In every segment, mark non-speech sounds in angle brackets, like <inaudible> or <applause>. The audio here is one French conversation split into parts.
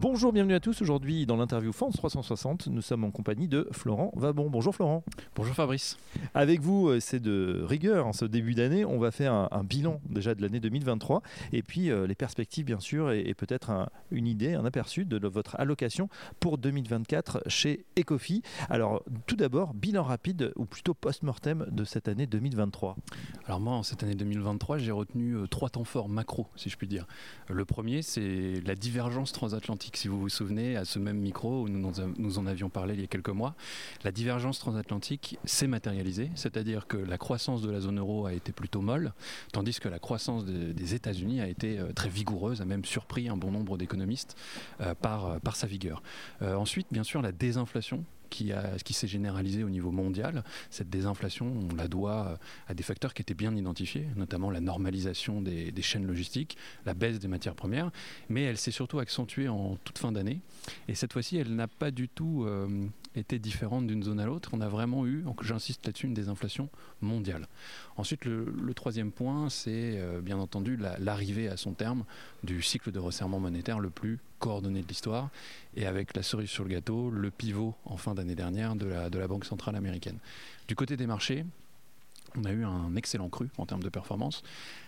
Bonjour, bienvenue à tous. Aujourd'hui, dans l'interview France 360, nous sommes en compagnie de Florent Vabon. Bonjour Florent. Bonjour Fabrice. Avec vous, euh, c'est de rigueur en ce début d'année. On va faire un, bilan déjà de l'année 2023 et puis euh, les perspectives, bien sûr, et, peut-être une idée, un aperçu de votre allocation pour 2024 chez Ecofi. Alors, tout d'abord, bilan rapide ou plutôt post-mortem de cette année 2023. Alors, moi, en cette année 2023, j'ai retenu euh, trois temps forts macro, si je puis dire. Le premier, c'est la divergence transatlantique si vous vous souvenez, à ce même micro où nous, en avions parlé il y a quelques mois, la divergence transatlantique s'est matérialisée, c'est-à-dire que la croissance de la zone euro a été plutôt molle, tandis que la croissance des États-Unis a été euh, très vigoureuse, a même surpris un bon nombre d'économistes euh, par, euh, par sa vigueur. ensuite, bien sûr, la désinflation qui, qui s'est généralisée au niveau mondial. Cette désinflation, on la doit à des facteurs qui étaient bien identifiés, notamment la normalisation des, chaînes logistiques, la baisse des matières premières, mais elle s'est surtout accentuée en toute fin d'année. Et cette fois-ci, elle n'a pas du tout euh, été différente d'une zone à l'autre. On a vraiment eu, j'insiste là-dessus, une désinflation mondiale. Ensuite, le, troisième point, c'est euh, bien entendu l'arrivée à son terme du cycle de resserrement monétaire le plus coordonné de l'histoire, et avec la cerise sur le gâteau, le pivot en fin d'année dernière de la, de la Banque centrale américaine. Du côté des marchés, on a eu un excellent cru en termes de performance.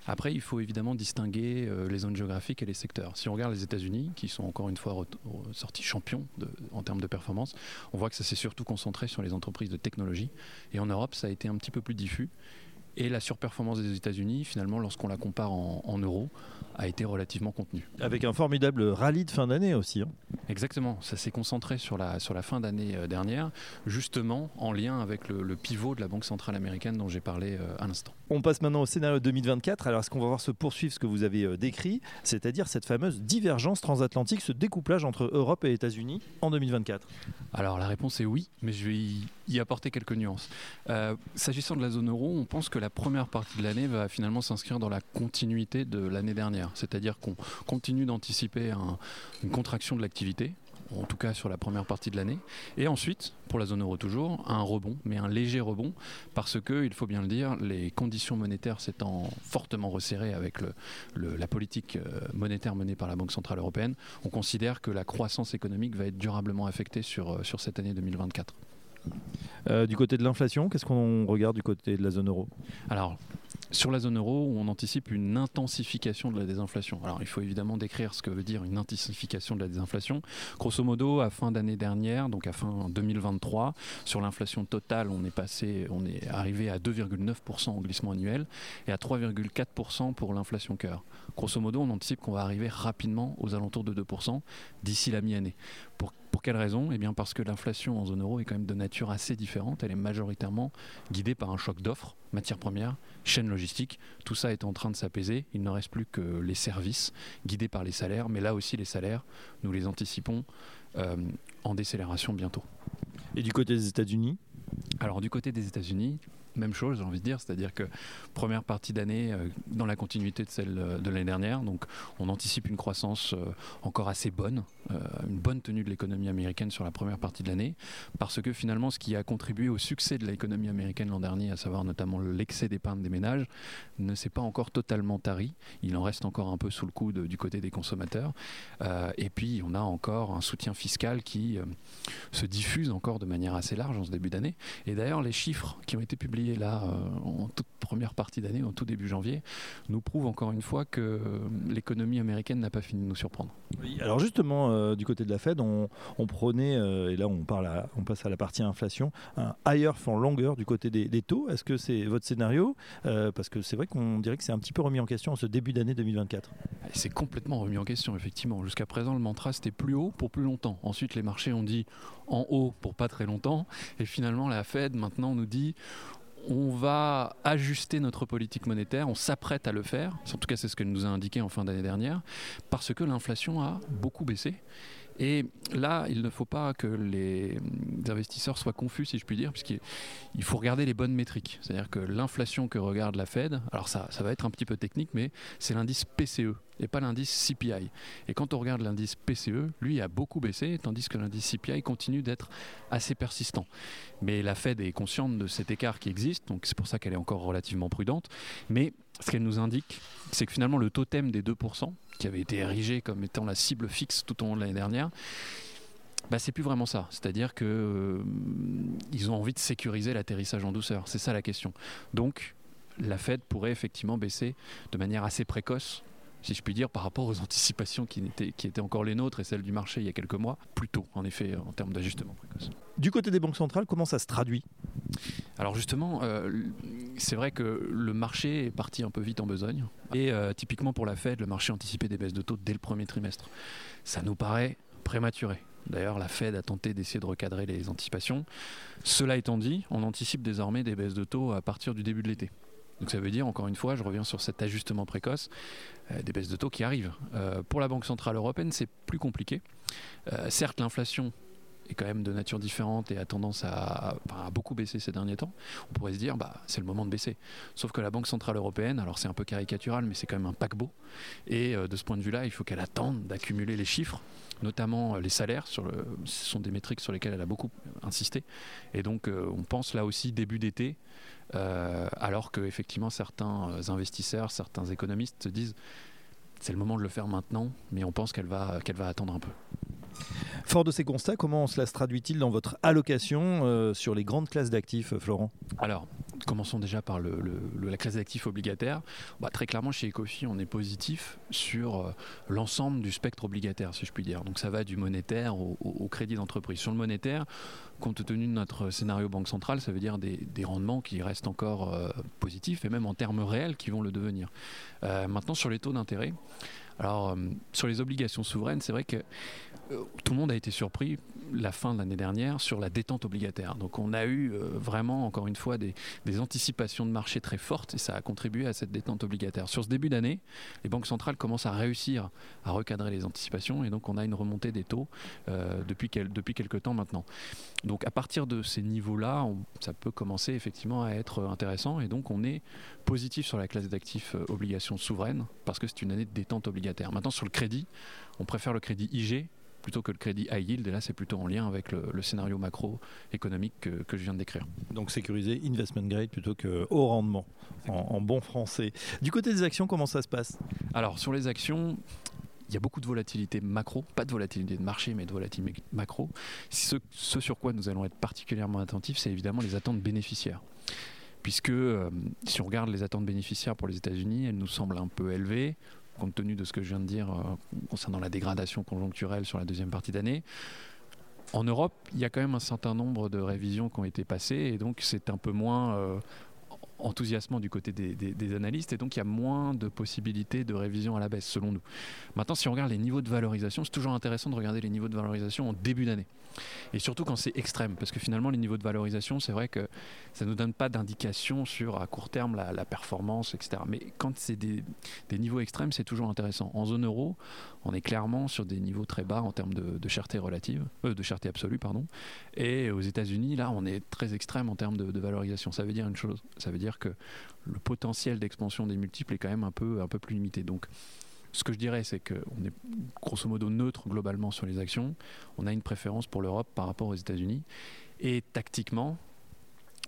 Après, il faut évidemment distinguer euh, les zones géographiques et les secteurs. Si on regarde les États-Unis, qui sont encore une fois sortis champions en termes de performance, on voit que ça s'est surtout concentré sur les entreprises de technologie. Et en Europe, ça a été un petit peu plus diffus. Et la surperformance des États-Unis, finalement, lorsqu'on la compare en, euros, a été relativement contenue. Avec un formidable rallye de fin d'année aussi. Hein. Exactement, ça s'est concentré sur la, sur la fin d'année euh, dernière, justement en lien avec le, pivot de la Banque centrale américaine dont j'ai parlé euh, à l'instant. On passe maintenant au scénario 2024. Alors, est-ce qu'on va voir se poursuivre ce que vous avez euh, décrit, c'est-à-dire cette fameuse divergence transatlantique, ce découplage entre Europe et États-Unis en 2024 Alors, la réponse est oui, mais je vais y, apporter quelques nuances. S'agissant de la zone euro, on pense que la première partie de l'année va finalement s'inscrire dans la continuité de l'année dernière, c'est-à-dire qu'on continue d'anticiper une contraction de l'activité en tout cas sur la première partie de l'année. Et ensuite, pour la zone euro toujours, un rebond, mais un léger rebond, parce que, il faut bien le dire, les conditions monétaires s'étant fortement resserrées avec la politique euh, monétaire menée par la Banque Centrale Européenne, on considère que la croissance économique va être durablement affectée sur, euh, sur cette année 2024. Euh, du côté de l'inflation, qu'est-ce qu'on regarde du côté de la zone euro? Alors, sur la zone euro, on anticipe une intensification de la désinflation. Alors, il faut évidemment décrire ce que veut dire une intensification de la désinflation. Grosso modo, à fin d'année dernière, donc à fin 2023, sur l'inflation totale, on est passé, on est arrivé à 2,9% en glissement annuel et à 3,4% pour l'inflation cœur. Grosso modo, on anticipe qu'on va arriver rapidement aux alentours de 2% d'ici la mi-année. Pour quelle raison? Eh bien parce que l'inflation en zone euro est quand même de nature assez différente. Elle est majoritairement guidée par un choc d'offres, matières premières, chaînes logistiques. Tout ça est en train de s'apaiser. Il ne reste plus que les services guidés par les salaires. Mais là aussi, les salaires, nous les anticipons euh, en décélération bientôt. Et du côté des États-Unis? Alors du côté des États-Unis, même chose, j'ai envie de dire, c'est-à-dire que première partie d'année euh, dans la continuité de celle euh, de l'année dernière, donc on anticipe une croissance euh, encore assez bonne, une bonne tenue de l'économie américaine sur la première partie de l'année, parce que finalement ce qui a contribué au succès de l'économie américaine l'an dernier, à savoir notamment l'excès d'épargne des ménages, ne s'est pas encore totalement tari, il en reste encore un peu sous le coude du côté des consommateurs, et puis on a encore un soutien fiscal qui se diffuse encore de manière assez large en ce début d'année, et d'ailleurs les chiffres qui ont été publiés là euh, en toute première partie d'année, en tout début janvier, nous prouve encore une fois que euh, l'économie américaine n'a pas fini de nous surprendre. Oui, alors justement, euh, du côté de la Fed, on, prenait, et là on, parle on passe à la partie inflation, un higher for longer du côté des, taux. Est-ce que c'est votre scénario? Parce que c'est vrai qu'on dirait que c'est un petit peu remis en question en ce début d'année 2024. C'est complètement remis en question, effectivement. Jusqu'à présent, le mantra c'était plus haut pour plus longtemps. Ensuite, les marchés ont dit en haut pour pas très longtemps. Et finalement, la Fed maintenant nous dit on va ajuster notre politique monétaire, on s'apprête à le faire, en tout cas c'est ce qu'elle nous a indiqué en fin d'année dernière, parce que l'inflation a beaucoup baissé. Et là, il ne faut pas que les investisseurs soient confus, si je puis dire, puisqu'il faut regarder les bonnes métriques. C'est-à-dire que l'inflation que regarde la Fed, alors ça, va être un petit peu technique, mais c'est l'indice PCE et pas l'indice CPI. Et quand on regarde l'indice PCE, lui a beaucoup baissé, tandis que l'indice CPI continue d'être assez persistant. Mais la Fed est consciente de cet écart qui existe, donc c'est pour ça qu'elle est encore relativement prudente. Mais ce qu'elle nous indique, c'est que finalement le totem des 2%, qui avait été érigé comme étant la cible fixe tout au long de l'année dernière, bah, c'est plus vraiment ça. C'est-à-dire qu'ils euh, ont envie de sécuriser l'atterrissage en douceur. C'est ça la question. Donc, la Fed pourrait effectivement baisser de manière assez précoce si je puis dire, par rapport aux <laughs> anticipations qui étaient, qui étaient encore les nôtres et celles du marché il y a quelques mois, plus tôt, en effet, en termes d'ajustement précoce. Du côté des banques centrales, comment ça se traduit? Alors justement, euh, c'est vrai que le marché est parti un peu vite en besogne. Et euh, typiquement pour la Fed, le marché anticipait des baisses de taux dès le premier trimestre. Ça nous paraît prématuré. D'ailleurs, la Fed a tenté d'essayer de recadrer les anticipations. Cela étant dit, on anticipe désormais des baisses de taux à partir du début de l'été. Donc ça veut dire, encore une fois, je reviens sur cet ajustement précoce, euh, des baisses de taux qui arrivent. Euh, pour la Banque Centrale Européenne, c'est plus compliqué. Euh, certes, l'inflation est quand même de nature différente et a tendance à, beaucoup baisser ces derniers temps, on pourrait se dire bah c'est le moment de baisser. Sauf que la Banque centrale européenne, alors c'est un peu caricatural, mais c'est quand même un paquebot. Et de ce point de vue-là, il faut qu'elle attende d'accumuler les chiffres, notamment les salaires. Ce sont des métriques sur lesquelles elle a beaucoup insisté. Et donc on pense là aussi début d'été euh, alors que effectivement certains euh, investisseurs, certains économistes se disent c'est le moment de le faire maintenant, mais on pense qu'elle va, qu'elle va attendre un peu. Fort de ces constats, comment cela se traduit-il dans votre allocation euh, sur les grandes classes d'actifs, Florent? Alors, commençons déjà par la classe d'actifs obligataire. Bah, très clairement, chez Ecofi, on est positif sur l'ensemble du spectre obligataire, si je puis dire. Donc ça va du monétaire au crédit d'entreprise. Sur le monétaire, compte tenu de notre scénario banque centrale, ça veut dire des, rendements qui restent encore euh, positifs et même en termes réels qui vont le devenir. Euh, maintenant, sur les taux d'intérêt, alors euh, sur les obligations souveraines, c'est vrai que tout le monde a été surpris la fin de l'année dernière sur la détente obligataire. Donc on a eu euh, vraiment, encore une fois, des, anticipations de marché très fortes et ça a contribué à cette détente obligataire. Sur ce début d'année, les banques centrales commencent à réussir à recadrer les anticipations et donc on a une remontée des taux euh, depuis, quelques temps maintenant. Donc à partir de ces niveaux-là, ça peut commencer effectivement à être intéressant et donc on est positif sur la classe d'actifs euh, obligations souveraines parce que c'est une année de détente obligataire. Maintenant sur le crédit, on préfère le crédit IG plutôt que le crédit high yield. Et là, c'est plutôt en lien avec le, scénario macroéconomique que, que je viens de décrire. Donc sécuriser investment grade plutôt que haut rendement, en, bon français. Du côté des actions, comment ça se passe? Alors, sur les actions, il y a beaucoup de volatilité macro, pas de volatilité de marché, mais de volatilité macro. Ce, ce sur quoi nous allons être particulièrement attentifs, c'est évidemment les attentes bénéficiaires. Puisque euh, si on regarde les attentes bénéficiaires pour les États-Unis, elles nous semblent un peu élevées compte tenu de ce que je viens de dire euh, concernant la dégradation conjoncturelle sur la deuxième partie d'année. En Europe, il y a quand même un certain nombre de révisions qui ont été passées et donc c'est un peu moins euh, enthousiasmant du côté des, analystes et donc il y a moins de possibilités de révision à la baisse selon nous. Maintenant, si on regarde les niveaux de valorisation, c'est toujours intéressant de regarder les niveaux de valorisation en début d'année. Et surtout quand c'est extrême, parce que finalement les niveaux de valorisation, c'est vrai que ça ne nous donne pas d'indication sur à court terme la, performance, etc. Mais quand c'est des, niveaux extrêmes, c'est toujours intéressant. En zone euro, on est clairement sur des niveaux très bas en termes de, cherté relative, euh, de cherté absolue, pardon. Et aux États-Unis, là, on est très extrême en termes de, de valorisation. Ça veut dire une chose, ça veut dire dire que le potentiel d'expansion des multiples est quand même un peu, un peu plus limité. Donc, ce que je dirais, c'est qu'on est grosso modo neutre globalement sur les actions. On a une préférence pour l'Europe par rapport aux États-Unis. Et tactiquement,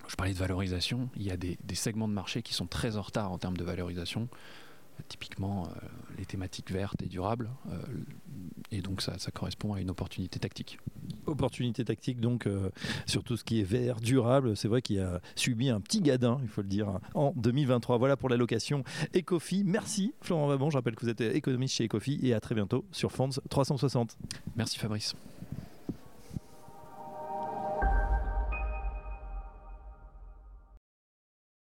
je parlais de valorisation, il y a des, segments de marché qui sont très en retard en termes de valorisation typiquement euh, les thématiques vertes et durables. Euh, et donc ça, correspond à une opportunité tactique. Opportunité tactique donc euh, sur tout ce qui est vert, durable. C'est vrai qu'il a subi un petit gadin, il faut le dire, en 2023. Voilà pour l'allocation Ecofi. Merci Florent Vabon. Je rappelle que vous êtes économiste chez Ecofi et à très bientôt sur Fonds 360. Merci Fabrice.